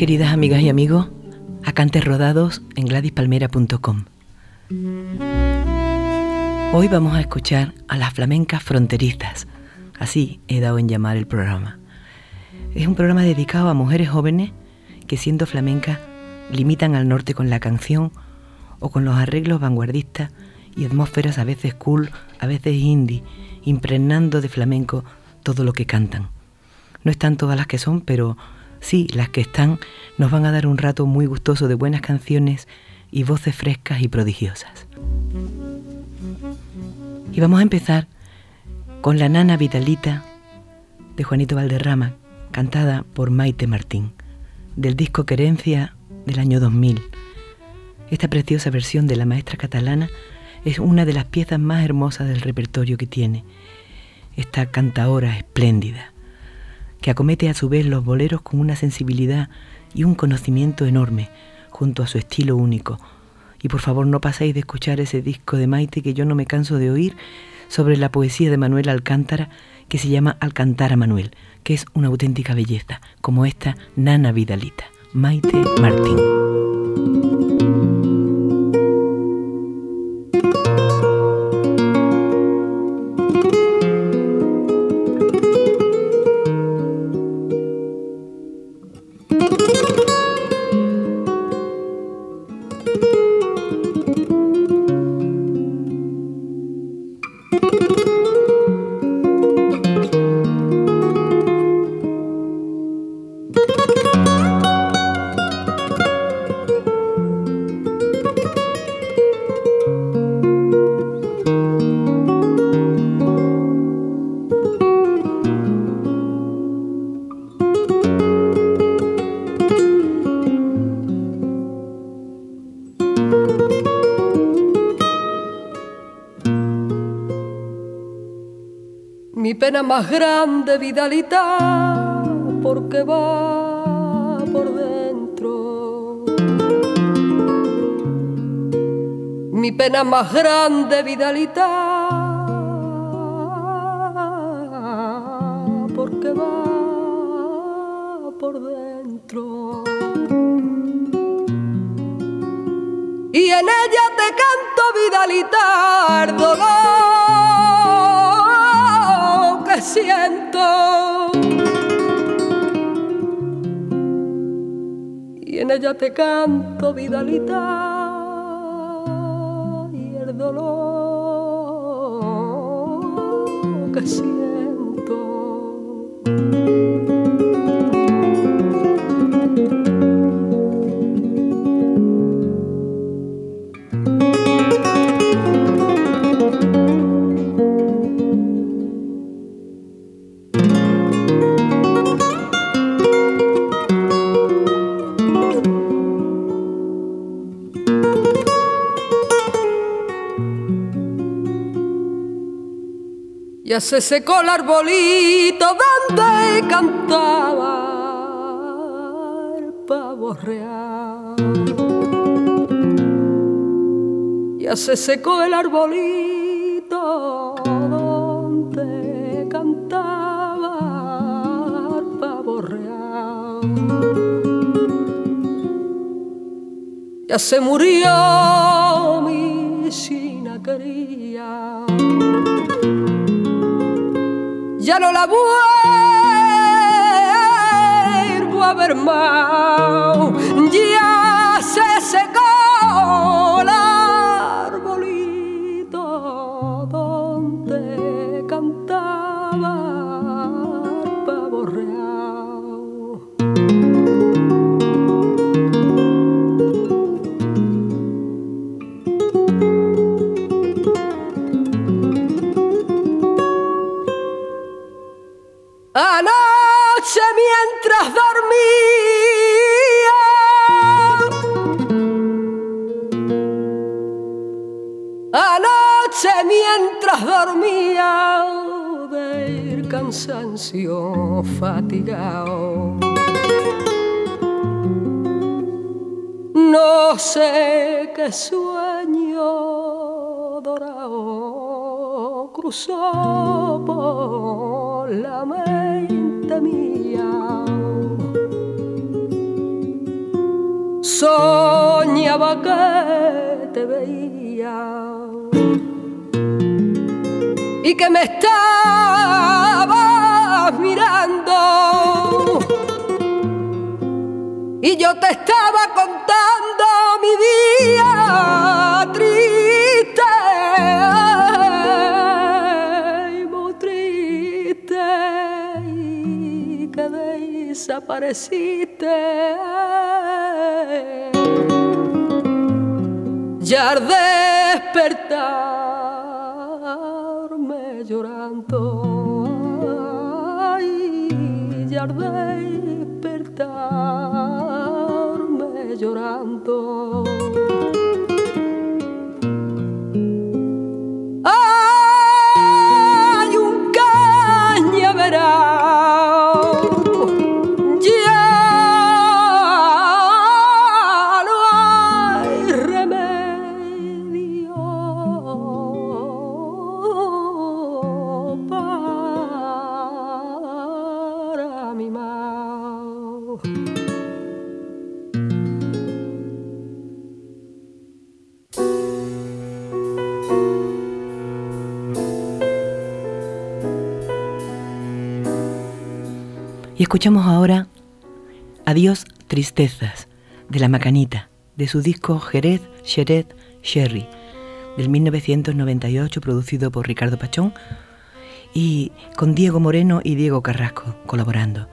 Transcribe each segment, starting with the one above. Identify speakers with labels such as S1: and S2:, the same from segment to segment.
S1: Queridas amigas y amigos a Rodados en gladyspalmera.com. Hoy vamos a escuchar a las flamencas fronterizas, así he dado en llamar el programa. Es un programa dedicado a mujeres jóvenes que siendo flamencas limitan al norte con la canción o con los arreglos vanguardistas y atmósferas a veces cool, a veces indie, impregnando de flamenco todo lo que cantan. No están todas las que son, pero Sí, las que están nos van a dar un rato muy gustoso de buenas canciones y voces frescas y prodigiosas. Y vamos a empezar con La Nana Vitalita de Juanito Valderrama, cantada por Maite Martín, del disco Querencia del año 2000. Esta preciosa versión de la maestra catalana es una de las piezas más hermosas del repertorio que tiene. Esta cantaora espléndida que acomete a su vez los boleros con una sensibilidad y un conocimiento enorme, junto a su estilo único. Y por favor no paséis de escuchar ese disco de Maite que yo no me canso de oír sobre la poesía de Manuel Alcántara, que se llama Alcántara Manuel, que es una auténtica belleza, como esta Nana Vidalita, Maite Martín.
S2: Más grande vidalita porque va por dentro. Mi pena más grande vidalita Te canto, Vidalita, y el dolor que siento. Ya se secó el arbolito donde cantaba el pavo real. Ya se secó el arbolito donde cantaba el pavo real. Ya se murió dormía del cansancio fatigado. No sé qué sueño dorado cruzó por la mente mía. Soñaba que te veía y que me estabas mirando. Y yo te estaba contando mi día triste, muy triste, y que desapareciste. Ya al despertar llorando. Y
S1: escuchamos ahora Adiós Tristezas de La Macanita, de su disco Jerez, Xeret, Sherry, del 1998, producido por Ricardo Pachón y con Diego Moreno y Diego Carrasco colaborando.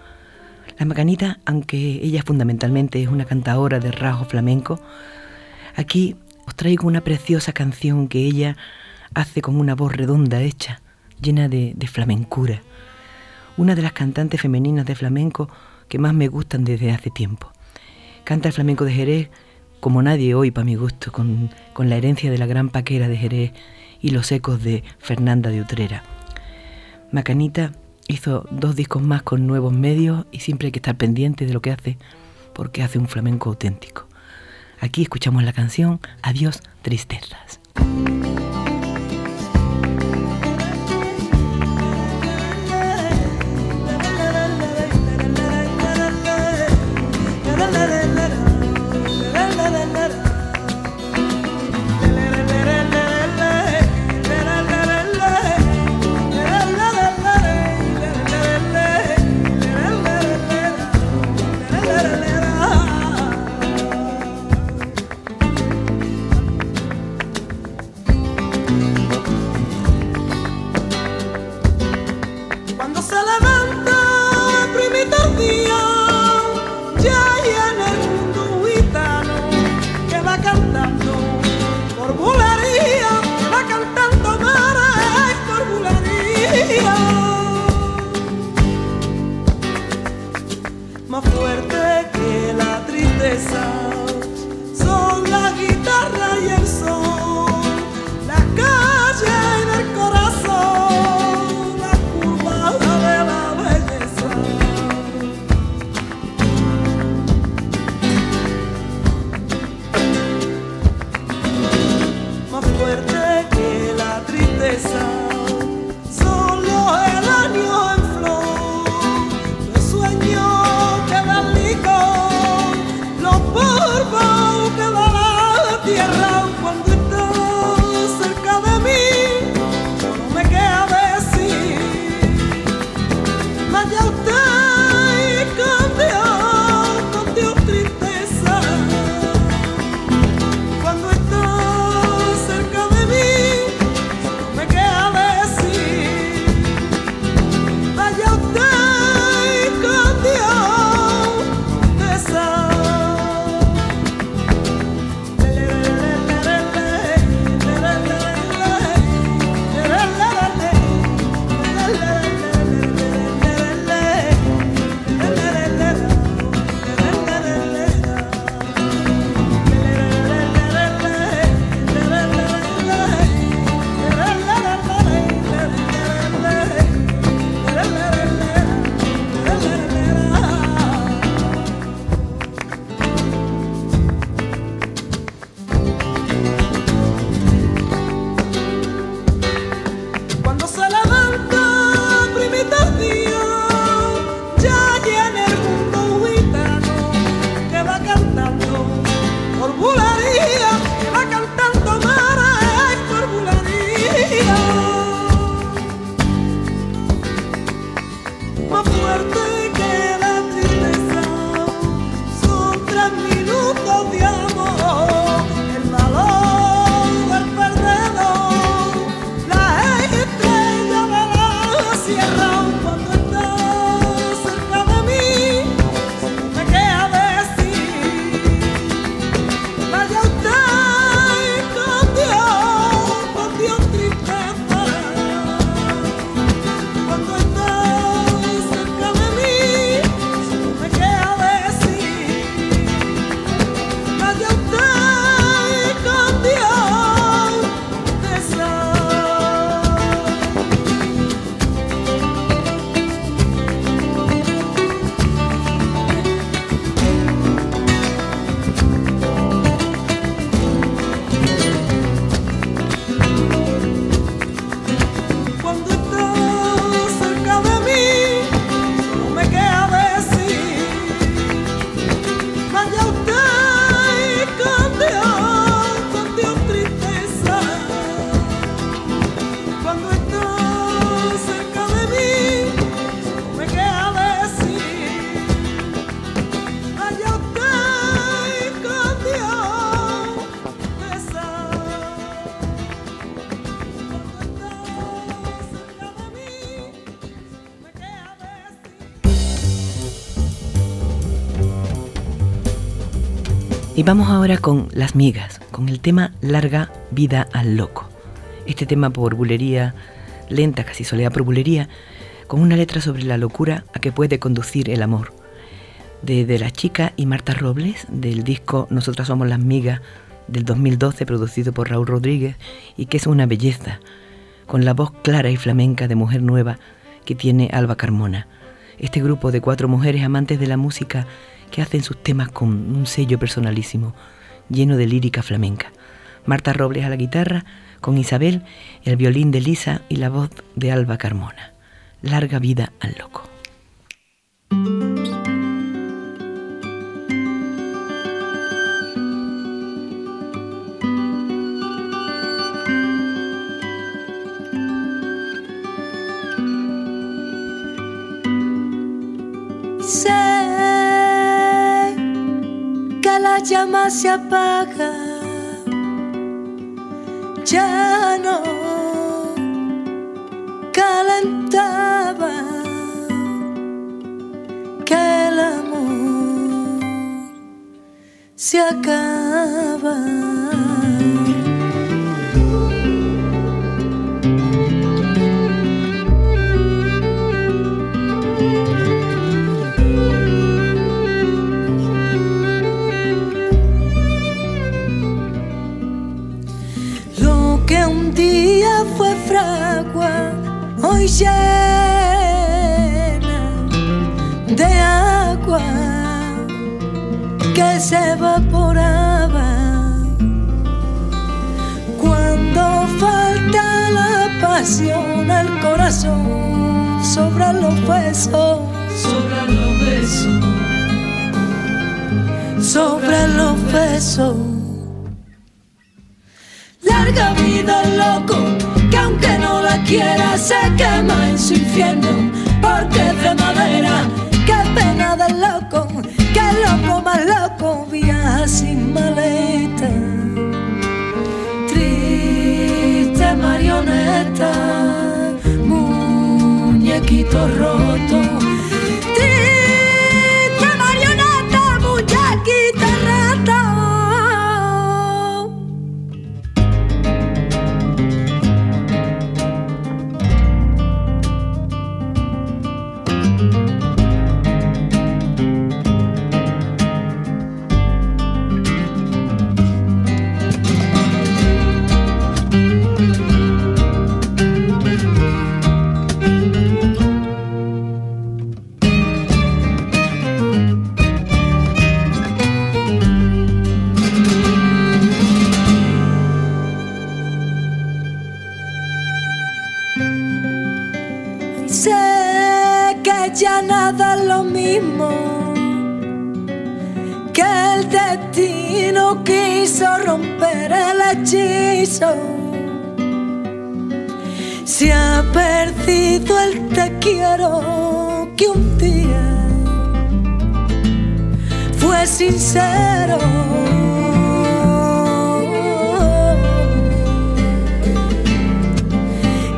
S1: La Macanita, aunque ella fundamentalmente es una cantadora de rasgo flamenco, aquí os traigo una preciosa canción que ella hace con una voz redonda hecha, llena de, de flamencura una de las cantantes femeninas de flamenco que más me gustan desde hace tiempo. Canta el flamenco de Jerez como nadie hoy para mi gusto, con, con, la herencia de la gran paquera de Jerez y los ecos de Fernanda de Utrera. Macanita hizo dos discos más con nuevos medios y siempre hay que estar pendiente de lo que hace porque hace un flamenco auténtico. Aquí escuchamos la canción Adiós Tristezas. más fuerte que la tristeza. Y vamos ahora con Las Migas, con el tema Larga Vida al Loco. Este tema por bulería lenta, casi soledad por bulería, con una letra sobre la locura a que puede conducir el amor. De, de La Chica y Marta Robles, del disco Nosotras Somos las Migas del 2012, producido por Raúl Rodríguez, y que es una belleza, con la voz clara y flamenca de mujer nueva que tiene Alba Carmona. Este grupo de cuatro mujeres amantes de la música que hacen sus temas con un sello personalísimo, lleno de lírica flamenca. Marta Robles a la guitarra, con Isabel, el violín de Lisa y la voz de Alba Carmona. Larga vida al loco.
S3: Llama se apaga, ya no calentaba que el amor se acaba. Llena de agua que se evaporaba. Cuando falta la pasión al corazón sobre los besos.
S4: Sobre los besos.
S3: Sobre los besos. Larga vida loco quiera se quema en su infierno porque es de madera. Qué pena del loco, que loco más loco viaja sin maleta. Triste marioneta, muñequito roto Se ha perdido el te quiero que un día fue sincero.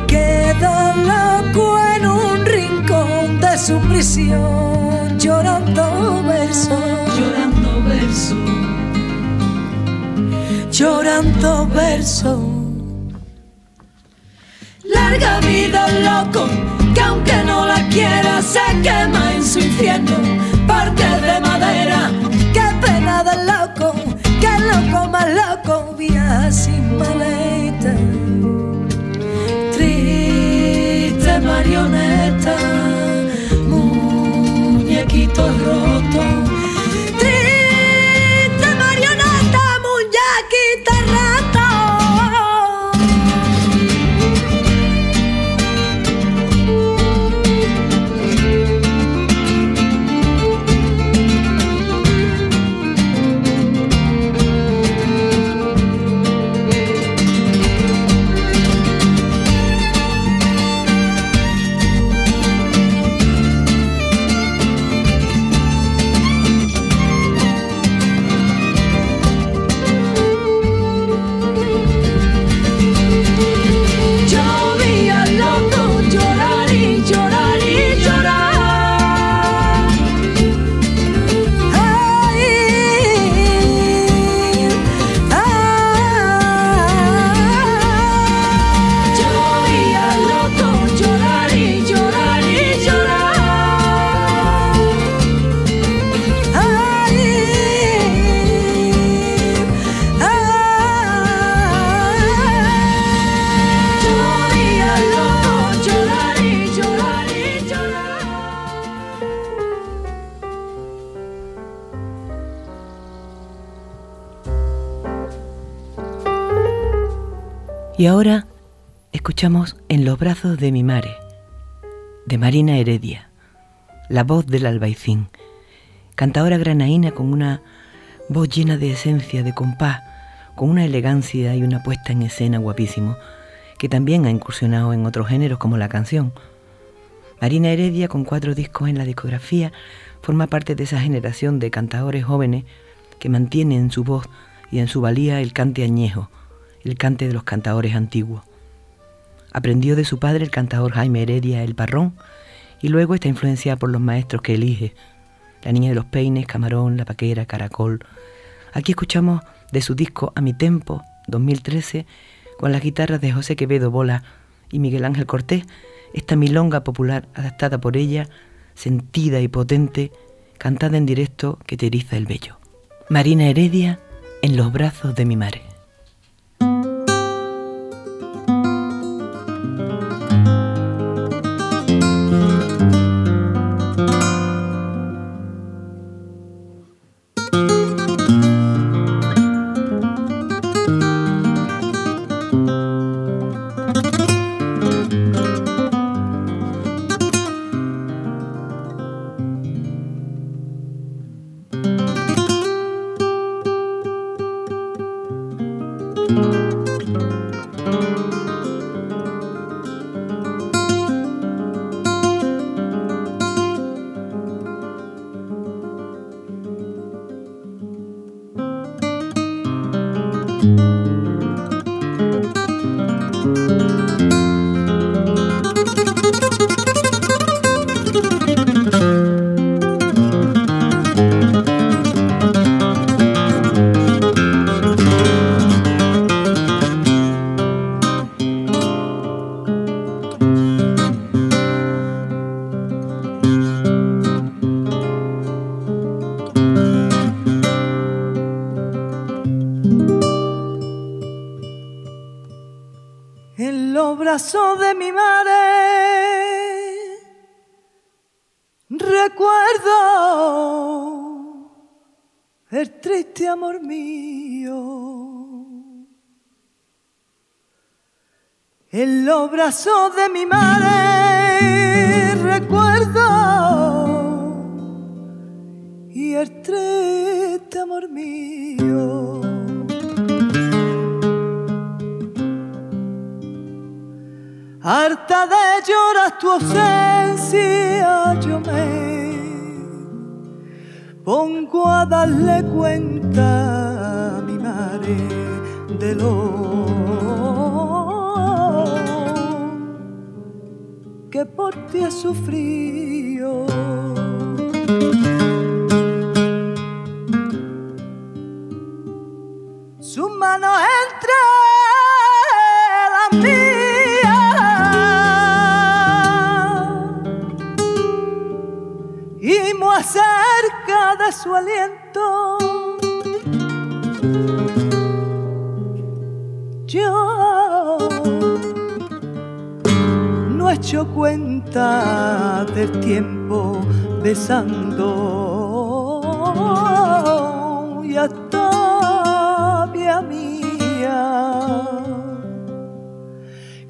S3: Queda loco en un rincón de su prisión, llorando verso,
S4: llorando verso,
S3: llorando verso. Larga vida loco, que aunque no la quiera se quema en su infierno, porque de madera, qué pena del loco, que loco más loco viaja sin maleta. Triste marioneta, muñequito roto
S1: Y ahora escuchamos En los brazos de mi mare, de Marina Heredia, la voz del albaicín, cantadora granaína con una voz llena de esencia, de compás, con una elegancia y una puesta en escena guapísimo, que también ha incursionado en otros géneros como la canción. Marina Heredia, con cuatro discos en la discografía, forma parte de esa generación de cantadores jóvenes que mantienen en su voz y en su valía el cante añejo, el cante de los cantadores antiguos. Aprendió de su padre el cantador Jaime Heredia el Parrón y luego está influenciada por los maestros que elige, La Niña de los Peines, Camarón, La Paquera, Caracol. Aquí escuchamos de su disco A mi Tempo, 2013, con las guitarras de José Quevedo Bola y Miguel Ángel Cortés, esta milonga popular adaptada por ella, sentida y potente, cantada en directo que te eriza el vello. Marina Heredia en los brazos de mi madre.
S5: De mi madre recuerdo y el triste amor mío. Harta de llorar tu ausencia, yo me pongo a darle cuenta a mi madre de lo que por ti he sufrido. Su mano entre las mías y muy cerca de su aliento. Hecho cuenta del tiempo besando y hasta mía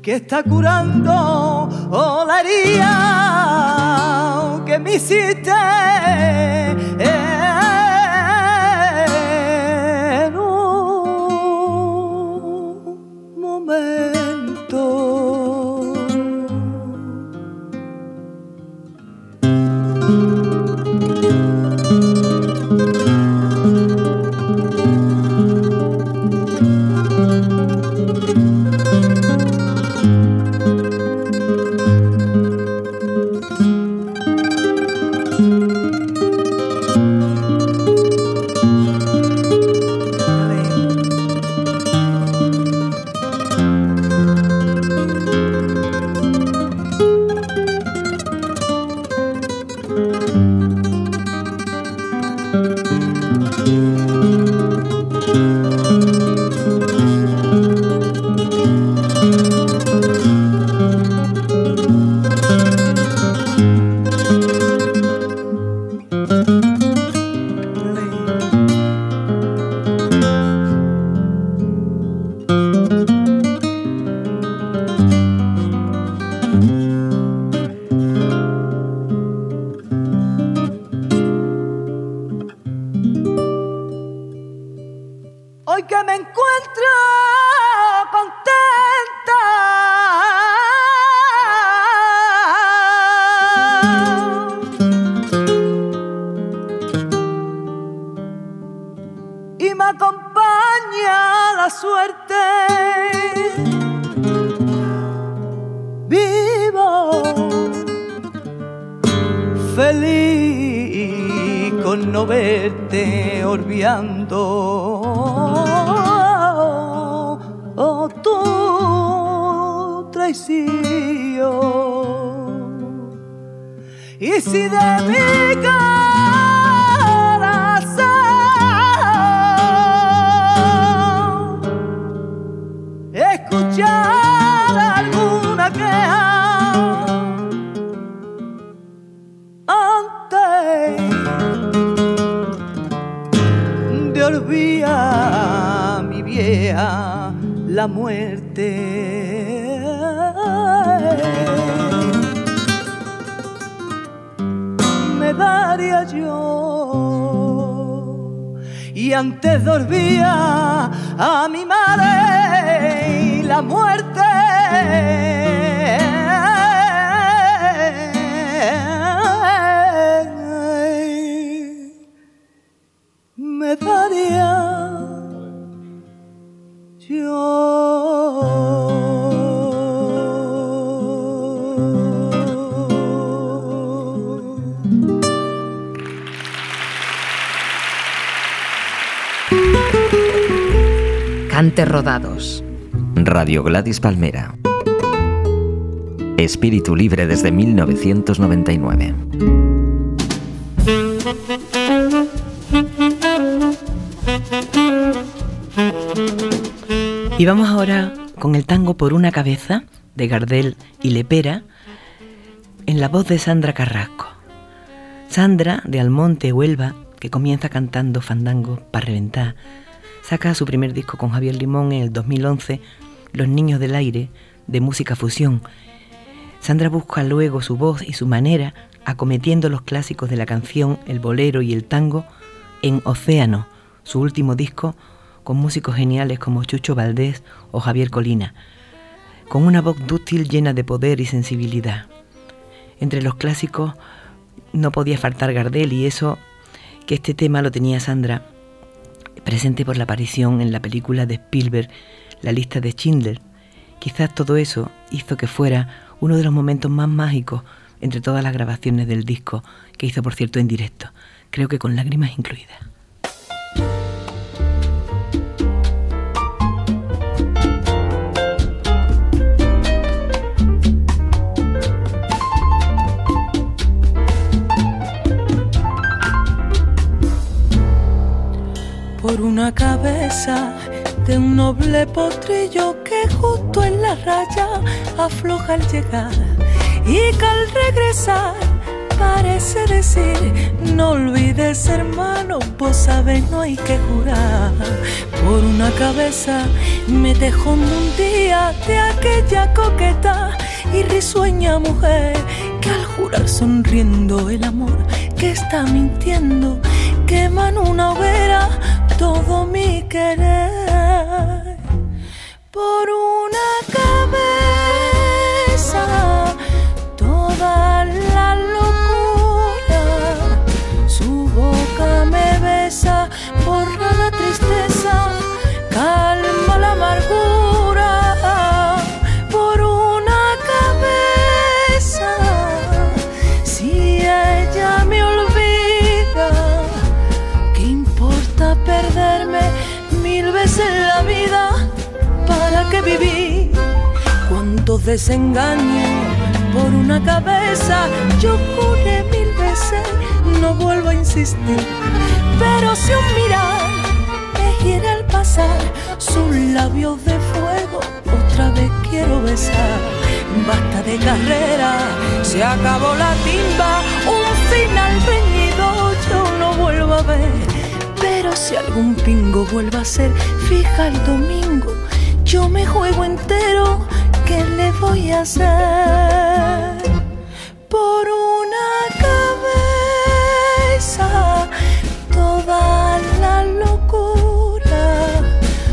S5: que está curando la herida que me hiciste. hoy me encuentro contenta. Y me acompaña la suerte. Vivo feliz con no verte olvidando traición. Y si de mi corazón escuchar alguna queja antes de olvidar mi vieja la muerte. Y antes olvidar a mi madre la muerte.
S6: Cante Rodados.
S7: Radio Gladys Palmera. Espíritu libre desde 1999.
S1: Y vamos ahora con el tango Por una cabeza de Gardel y Lepera en la voz de Sandra Carrasco. Sandra de Almonte, Huelva, que comienza cantando fandango para reventar, saca su primer disco con Javier Limón en el 2011, Los Niños del Aire, de música fusión. Sandra busca luego su voz y su manera acometiendo los clásicos de la canción, el bolero y el tango en Océano, su último disco con músicos geniales como Chucho Valdés o Javier Colina, con una voz dúctil llena de poder y sensibilidad. Entre los clásicos no podía faltar Gardel y eso que este tema lo tenía Sandra presente por la aparición en la película de Spielberg, La lista de Schindler. Quizás todo eso hizo que fuera uno de los momentos más mágicos entre todas las grabaciones del disco, que hizo por cierto en directo, creo que con lágrimas incluidas.
S3: Por una cabeza de un noble potrillo que justo en la raya afloja al llegar. Y que al regresar parece decir no olvides hermano vos sabes no hay que jurar. Por una cabeza me dejó un día de aquella coqueta y risueña mujer que al jurar sonriendo el amor que está mintiendo quema en una hoguera todo mi querer por una ¿Cuántos desengaños por una cabeza? Yo juré mil veces, no vuelvo a insistir. Pero si un mirar me hiere al pasar, sus labios de fuego otra vez quiero besar. Basta de carrera, se acabó la timba, un final reñido yo no vuelvo a ver. Pero si algún pingo vuelve a ser fija el domingo, yo me juego entero, ¿qué le voy a hacer? Por una cabeza, toda la locura,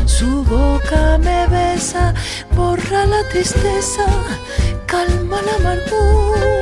S3: su boca me besa, borra la tristeza, calma la amargura.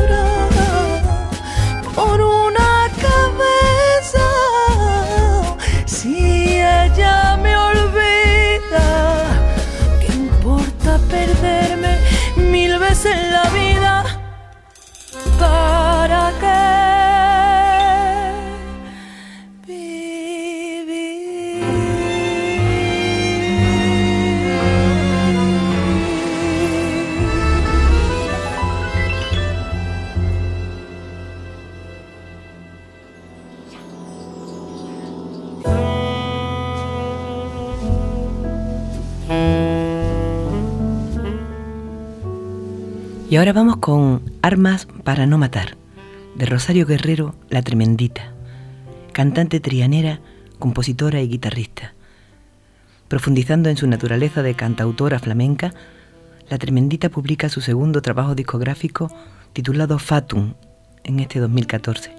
S1: Ahora vamos con Armas para no matar, de Rosario Guerrero, la tremendita, cantante trianera, compositora y guitarrista. Profundizando en su naturaleza de cantautora flamenca, la tremendita publica su segundo trabajo discográfico titulado Fatum en este 2014,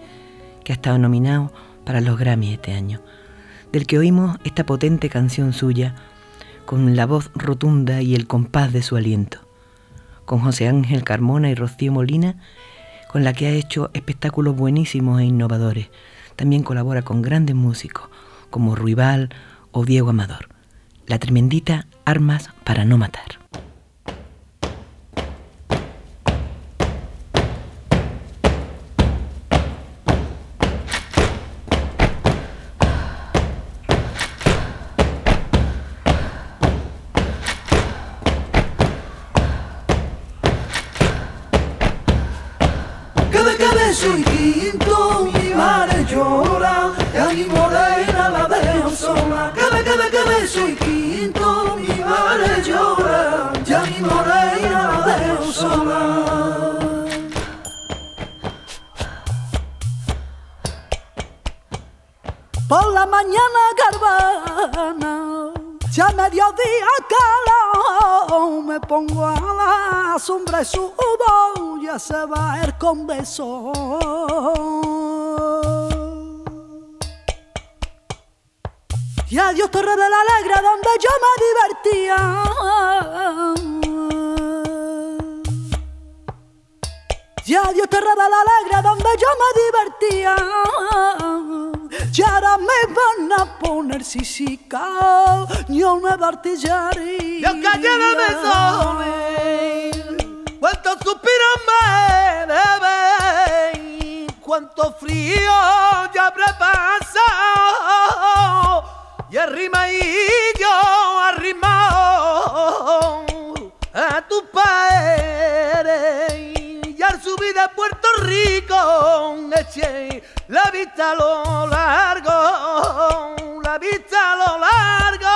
S1: que ha estado nominado para los Grammy este año, del que oímos esta potente canción suya con la voz rotunda y el compás de su aliento con José Ángel Carmona y Rocío Molina, con la que ha hecho espectáculos buenísimos e innovadores. También colabora con grandes músicos como Ruibal o Diego Amador. La tremendita Armas para no matar.
S8: Se va a ir con beso. Y adiós Torre de la Alegre donde yo me divertía. Y adiós Torre de la Alegre donde yo me divertía. Y ahora me van a poner sisica, yo me artillería.
S9: Yo callé de cuántos suspiros me deben, cuánto frío ya habré pasado, y arrima y yo arrimado a tu padre, subir de Puerto Rico la vista a lo largo, la vista a lo largo,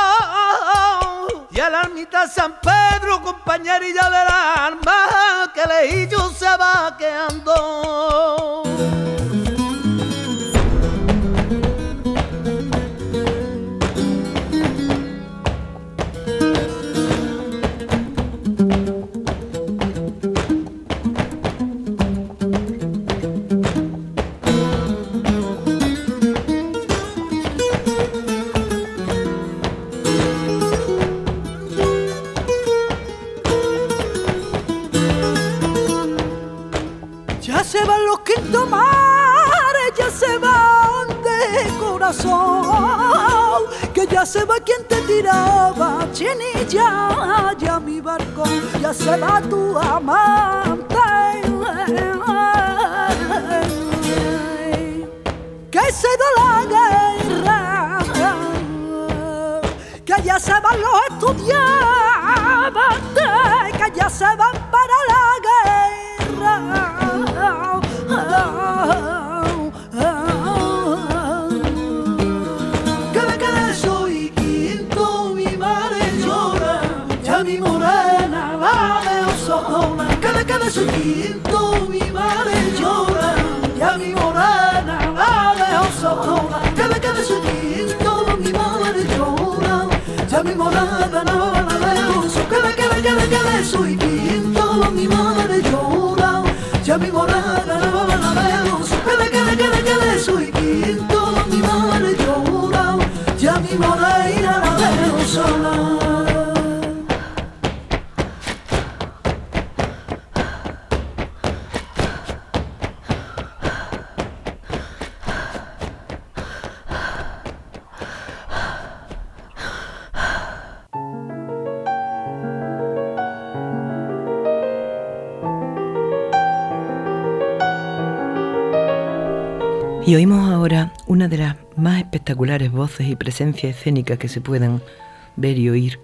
S9: y a la ermita San Pedro, compañerilla del alma, que yo se va quedando.
S8: Que ya se va quien te tiraba chinilla, ya mi barco ya se va tu amante. Que se da la guerra, que ya se van los estudiantes, que ya se van para la guerra. Su
S1: y presencias escénicas que se puedan ver y oír,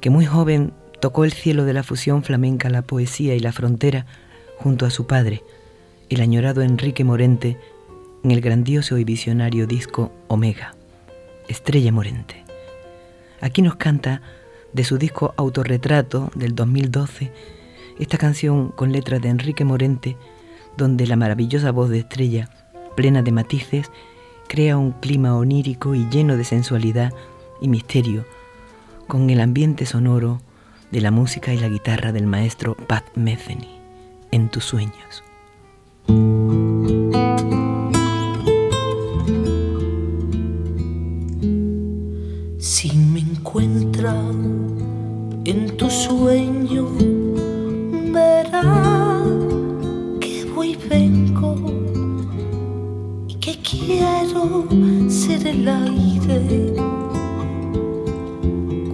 S1: que muy joven tocó el cielo de la fusión flamenca, la poesía y la frontera junto a su padre, el añorado Enrique Morente, en el grandioso y visionario disco Omega, Estrella Morente. Aquí nos canta de su disco Autorretrato del 2012, esta canción con letras de Enrique Morente, donde la maravillosa voz de Estrella plena de matices, crea un clima onírico y lleno de sensualidad y misterio, con el ambiente sonoro de la música y la guitarra del maestro Pat Metheny, en tus sueños.
S10: Si me encuentra en tu sueño, quiero ser el aire,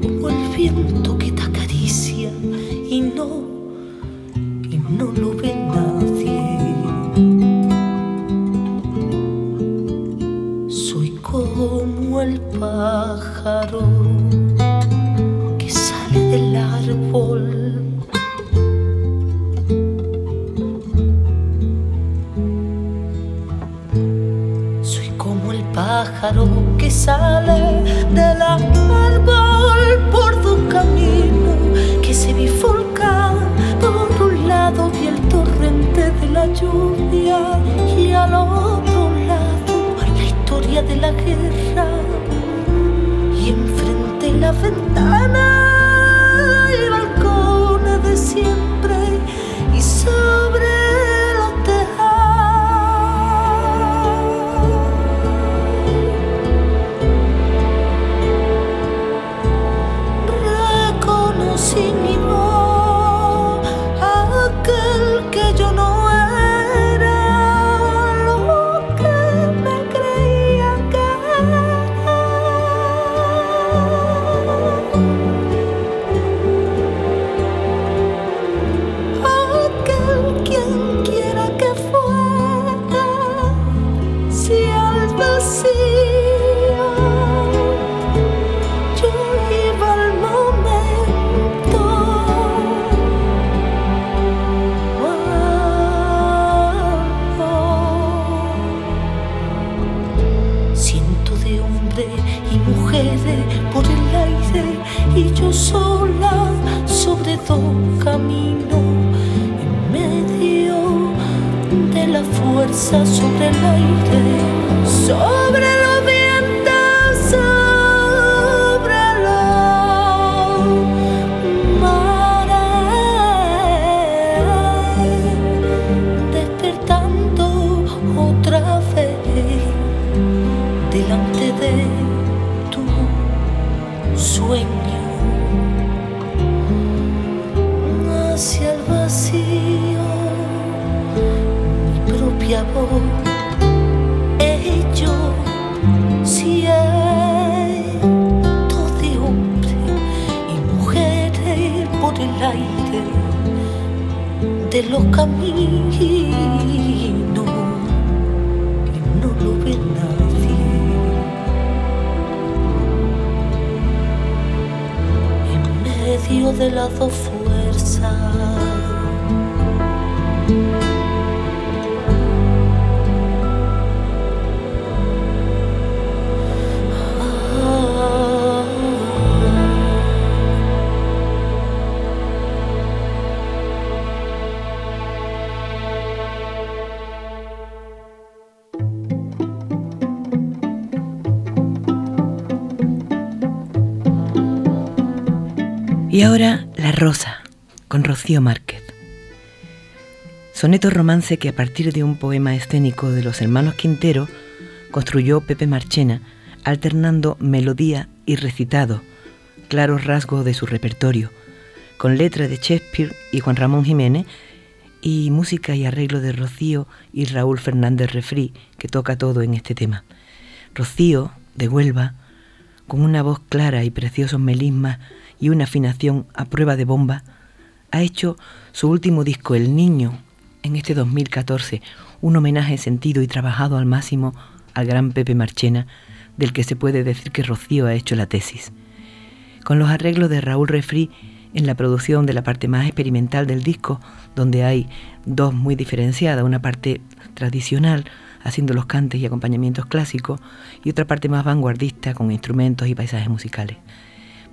S10: como el viento que te acaricia y no, y no lo ve nadie. Soy como el pájaro pájaro que sale del árbol por un camino que se bifurca. Por un lado vi el torrente de la lluvia y al otro lado la historia de la guerra. Y enfrente la ventana de las dos fuerzas
S1: Y ahora La Rosa, con Rocío Márquez. Soneto romance que a partir de un poema escénico de los hermanos Quintero construyó Pepe Marchena, alternando melodía y recitado, claros rasgos de su repertorio, con letra de Shakespeare y Juan Ramón Jiménez, y música y arreglo de Rocío y Raúl Fernández Refrí, que toca todo en este tema. Rocío, de Huelva, con una voz clara y preciosos melismas y una afinación a prueba de bomba, ha hecho su último disco, El Niño, en este 2014 un homenaje sentido y trabajado al máximo al gran Pepe Marchena, del que se puede decir que Rocío ha hecho la tesis. Con los arreglos de Raúl Refri en la producción de la parte más experimental del disco, donde hay dos muy diferenciadas, una parte tradicional, haciendo los cantes y acompañamientos clásicos, y otra parte más vanguardista, con instrumentos y paisajes musicales.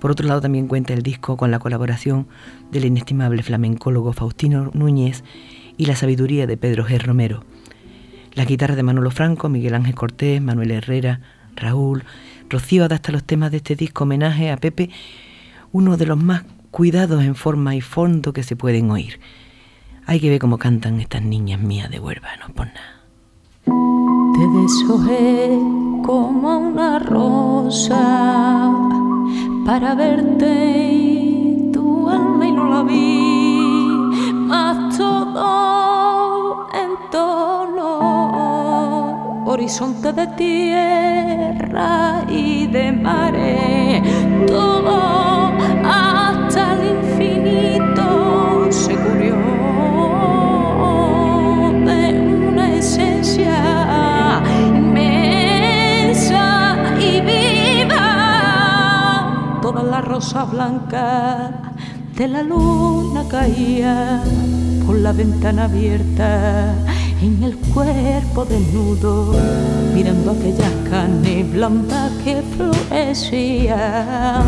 S1: Por otro lado, también cuenta el disco con la colaboración del inestimable flamencólogo Faustino Núñez y la sabiduría de Pedro G. Romero. La guitarra de Manolo Franco, Miguel Ángel Cortés, Manuel Herrera, Raúl. Rocío adapta los temas de este disco homenaje a Pepe, uno de los más cuidados en forma y fondo que se pueden oír. Hay que ver cómo cantan estas niñas mías de Huelva, no por nada.
S11: Te deshojé como una rosa para verte tu alma y no la vi, más todo en tono, horizonte de tierra y de mare, todo hasta la rosa blanca de la luna caía por la ventana abierta en el cuerpo desnudo, mirando aquella carne blanca que florecía.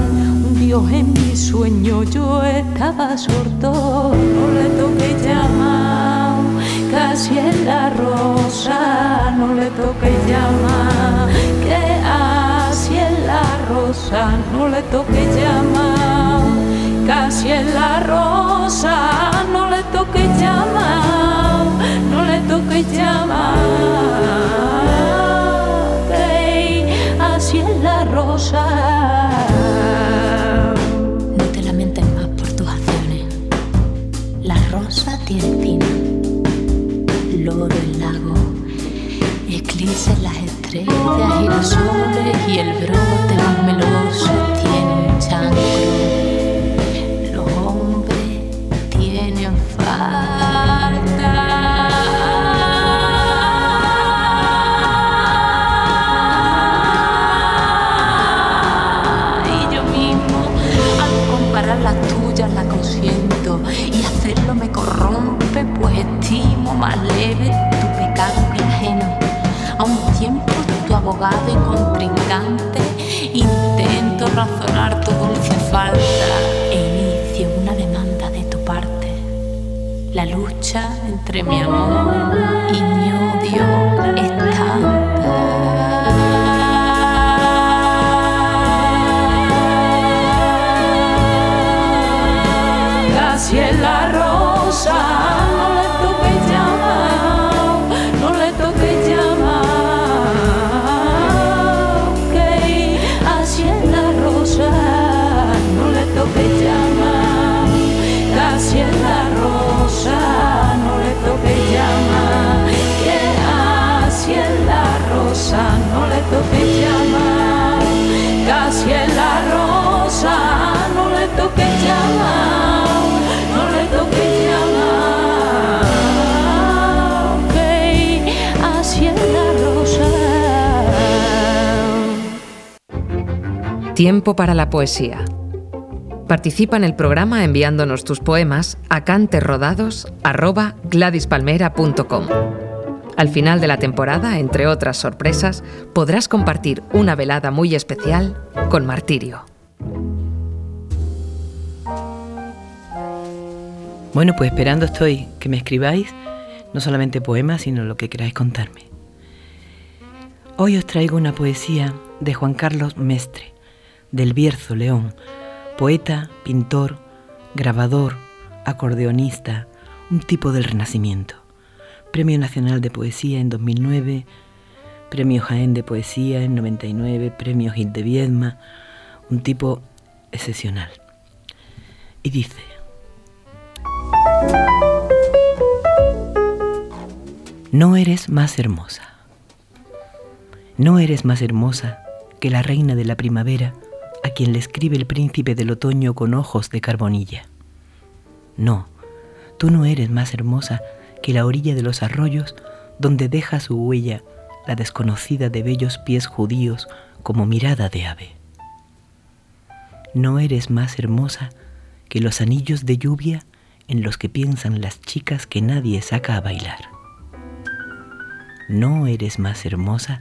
S11: Un dios en mi sueño, yo estaba sordo, no le toqué llama, casi en la rosa, no le toqué llama, que la rosa, no le toqué llama, casi en la rosa, no le toqué llama, no le toqué llama, así en la rosa.
S12: No te lamentes más por tus acciones. La rosa tiene espina, lodo el lago, eclipses las estrellas, girasoles y el brote más meloso Tiempo
S6: para la poesía. Participa en el programa enviándonos tus poemas a canterrodados@gladispalmera.com. Al final de la temporada, entre otras sorpresas, podrás compartir una velada muy especial con Martirio.
S1: Bueno, pues esperando estoy que me escribáis no solamente poemas, sino lo que queráis contarme. Hoy os traigo una poesía de Juan Carlos Mestre, del Bierzo, León, poeta, pintor, grabador, acordeonista, un tipo del Renacimiento. Premio Nacional de Poesía en 2009, Premio Jaén de Poesía en 99, Premio Gil de Viedma, un tipo excepcional. Y dice, no eres más hermosa. No eres más hermosa que la reina de la primavera a quien le escribe el príncipe del otoño con ojos de carbonilla. No, tú no eres más hermosa que la orilla de los arroyos donde deja su huella la desconocida de bellos pies judíos como mirada de ave. No eres más hermosa que los anillos de lluvia en los que piensan las chicas que nadie saca a bailar. No eres más hermosa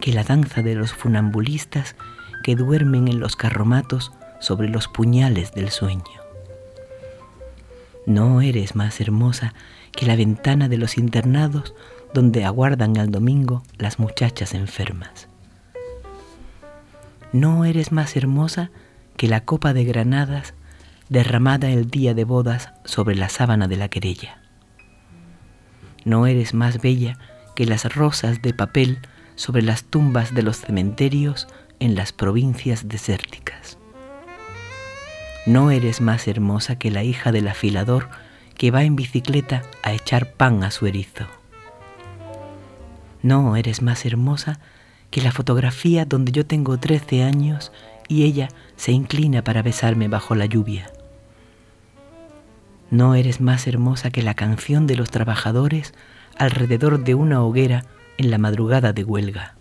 S1: que la danza de los funambulistas que duermen en los carromatos sobre los puñales del sueño. No eres más hermosa que la ventana de los internados donde aguardan al domingo las muchachas enfermas. No eres más hermosa que la copa de granadas derramada el día de bodas sobre la sábana de la querella. No eres más bella que las rosas de papel sobre las tumbas de los cementerios en las provincias desérticas. No eres más hermosa que la hija del afilador que va en bicicleta a echar pan a su erizo. No eres más hermosa que la fotografía donde yo tengo trece años y ella se inclina para besarme bajo la lluvia. No eres más hermosa que la canción de los trabajadores alrededor de una hoguera en la madrugada de huelga.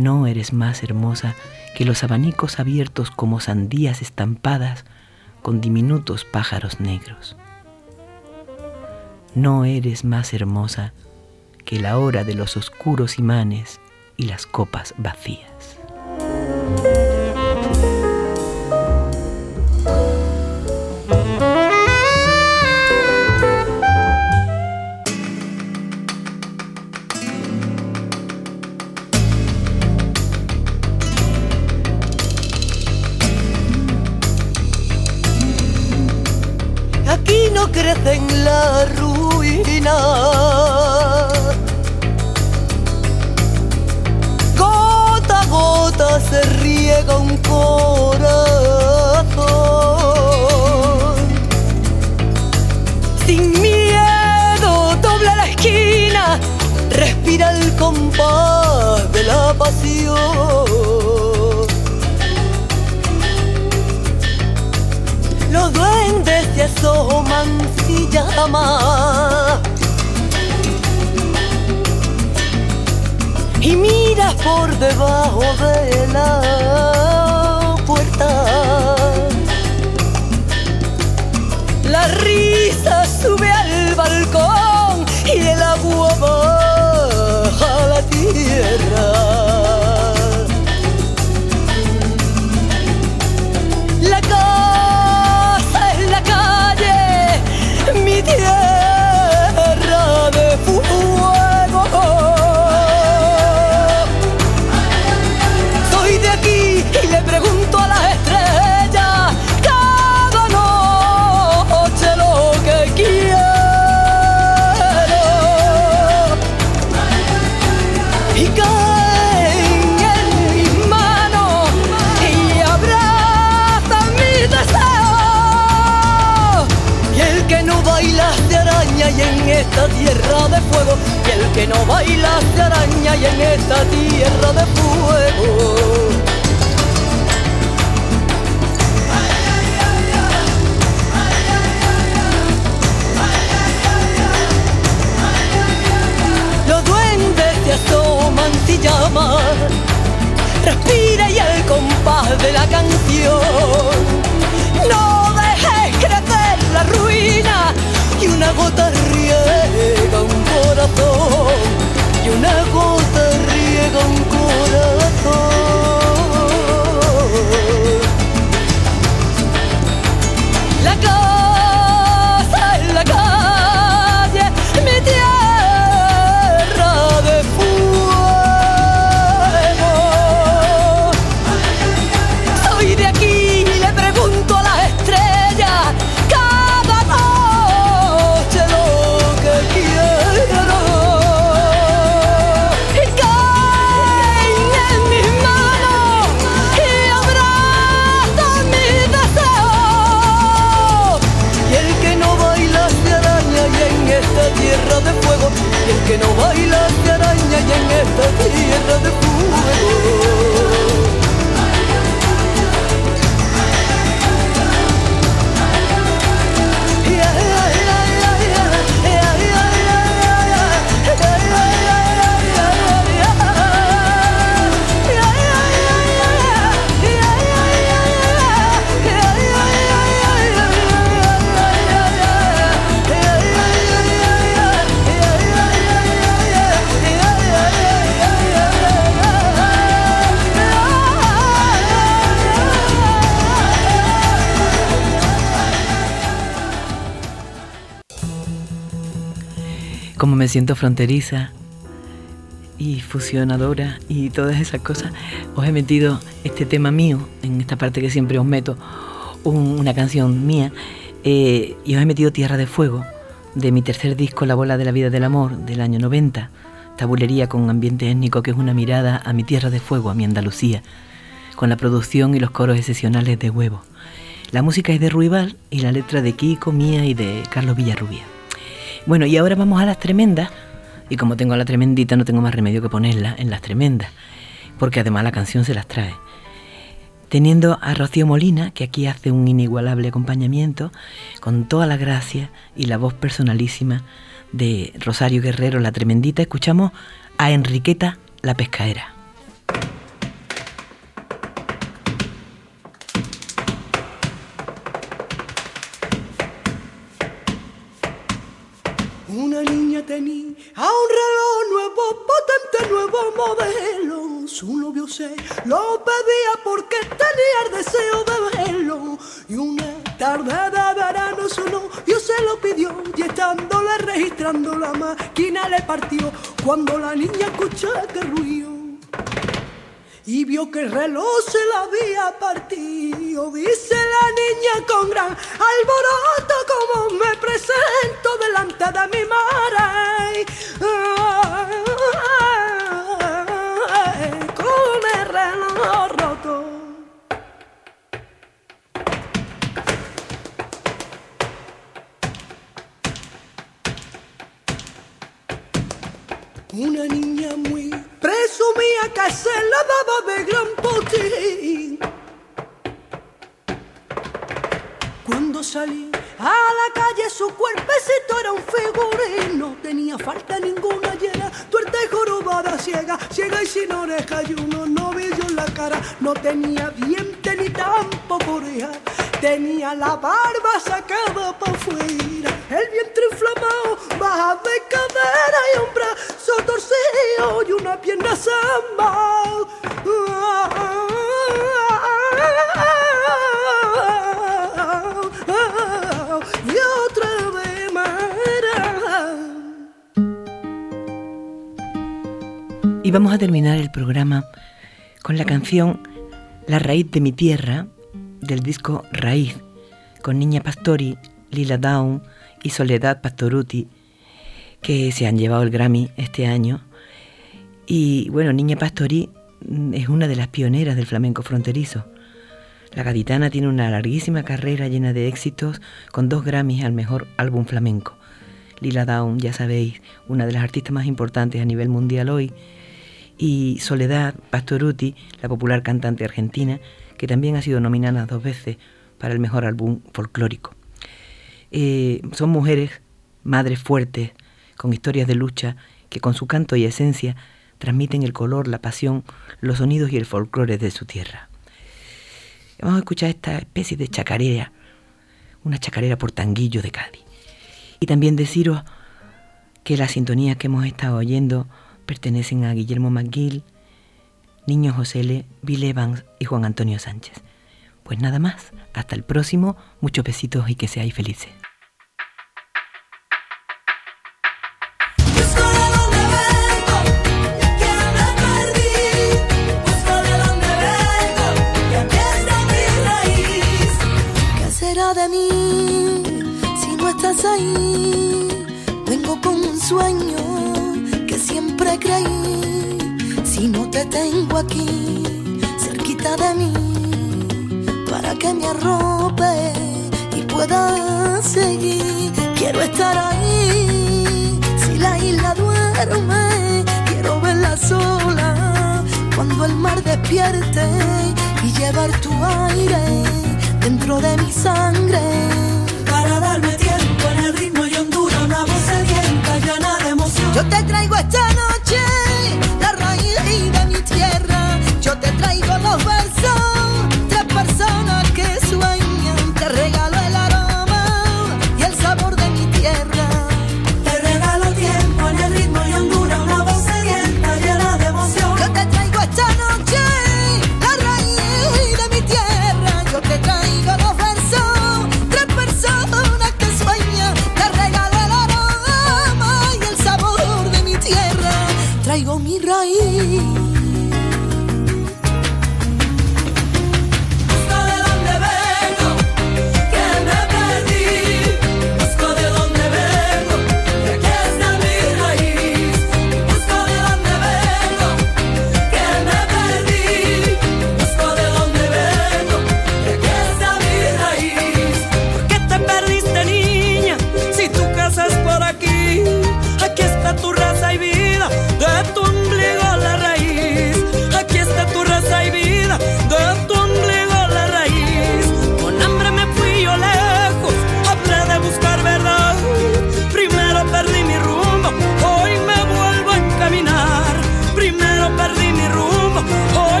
S1: No eres más hermosa que los abanicos abiertos como sandías estampadas con diminutos pájaros negros. No eres más hermosa que la hora de los oscuros imanes y las copas vacías.
S8: Que no baila se araña y en esta tierra de fuego. Los duendes se asoman si llaman, respira y el compás de la canción. No dejes crecer la ruina y una gota riega corazón y una gota riega un corazón.
S1: Siento fronteriza y fusionadora y todas esas cosas, os he metido este tema mío, en esta parte que siempre os meto, una canción mía, eh, y os he metido Tierra de Fuego, de mi tercer disco La Bola de la Vida del Amor, del año 90, tabulería con ambiente étnico que es una mirada a mi Tierra de Fuego, a mi Andalucía, con la producción y los coros excepcionales de Huevo. La música es de Ruibal y la letra de Kiko, mía y de Carlos Villarrubia. Bueno, y ahora vamos a las tremendas, y como tengo a la tremendita no tengo más remedio que ponerla en las tremendas, porque además la canción se las trae teniendo a Rocío Molina, que aquí hace un inigualable acompañamiento, con toda la gracia y la voz personalísima de Rosario Guerrero, la tremendita, escuchamos a Enriqueta la pescaera.
S8: Lo pedía porque tenía el deseo de verlo. Y una tarde de verano su novio se lo pidió y estándole registrando la máquina le partió cuando la niña escuchó que ruido y vio que el reloj se la había partido. Dice la niña con gran alboroto como me presento delante de mi madre. La
S1: canción La raíz de mi tierra del disco Raíz, con Niña Pastori, Lila Down y Soledad Pastoruti, que se han llevado el Grammy este año. Y bueno, Niña Pastori mm, es una de las pioneras del flamenco fronterizo. La gaditana tiene una larguísima carrera llena de éxitos con dos Grammys al mejor álbum flamenco. Lila Down, ya sabéis, una de las artistas más importantes a nivel mundial hoy, y Soledad Pastoruti, la popular cantante argentina, que también ha sido nominada dos veces para el mejor álbum folclórico. Eh, son mujeres, madres fuertes, con historias de lucha, que con su canto y esencia transmiten el color, la pasión, los sonidos y el folclore de su tierra. Vamos a escuchar esta especie de chacarera, una chacarera por tanguillo de Cádiz. Y también deciros que las sintonías que hemos estado oyendo pertenecen a Guillermo McGill, Niño José L., Bill Evans y Juan Antonio Sánchez. Pues nada más, hasta el próximo, muchos besitos y que seáis felices.
S10: De dónde vengo, que me perdí. Busco de dónde vengo, y aquí está mi raíz. ¿Qué será de mí si no estás ahí? Vengo con un sueño siempre creí. Si no te tengo aquí, cerquita de mí, para que me arrope y pueda seguir. Quiero estar ahí, si la isla duerme, quiero verla sola. Cuando el mar despierte y llevar tu aire dentro de mi sangre. Para darme tiempo Yo te traigo esta noche la raíz de mi tierra. Yo te traigo los versos,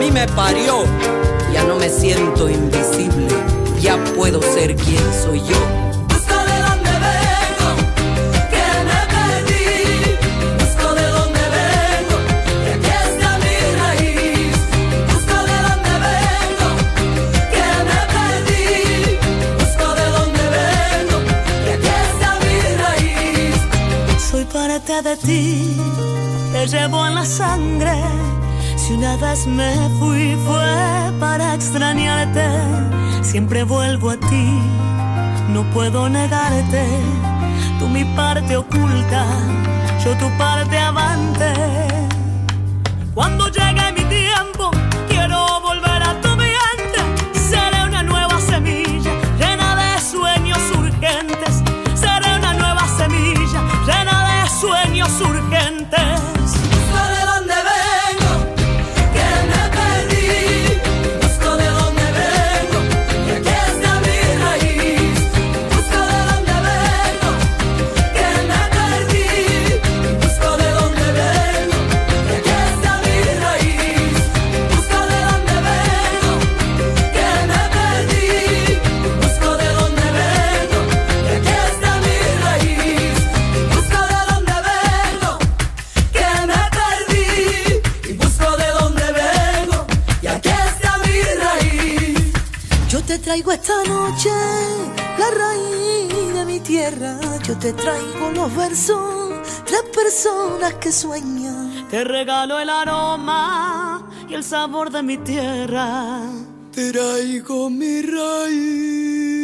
S13: mí me parió. Ya no me siento invisible, ya puedo ser quien soy yo.
S3: Busco de dónde vengo, que me perdí. Busco de dónde vengo, y aquí está mi raíz. Busco de dónde vengo, que me perdí. Busco de dónde vengo, y aquí está mi raíz.
S14: Soy parte de ti, te llevo en la sangre. Si una vez me fui fue para extrañarte, siempre vuelvo a ti, no puedo negarte. Tú mi parte oculta, yo tu parte avante. Cuando llegue mi traigo esta noche la raíz de mi tierra. Yo te traigo los versos, tres personas que sueñan. Te regalo el aroma y el sabor de mi tierra.
S8: Traigo mi raíz.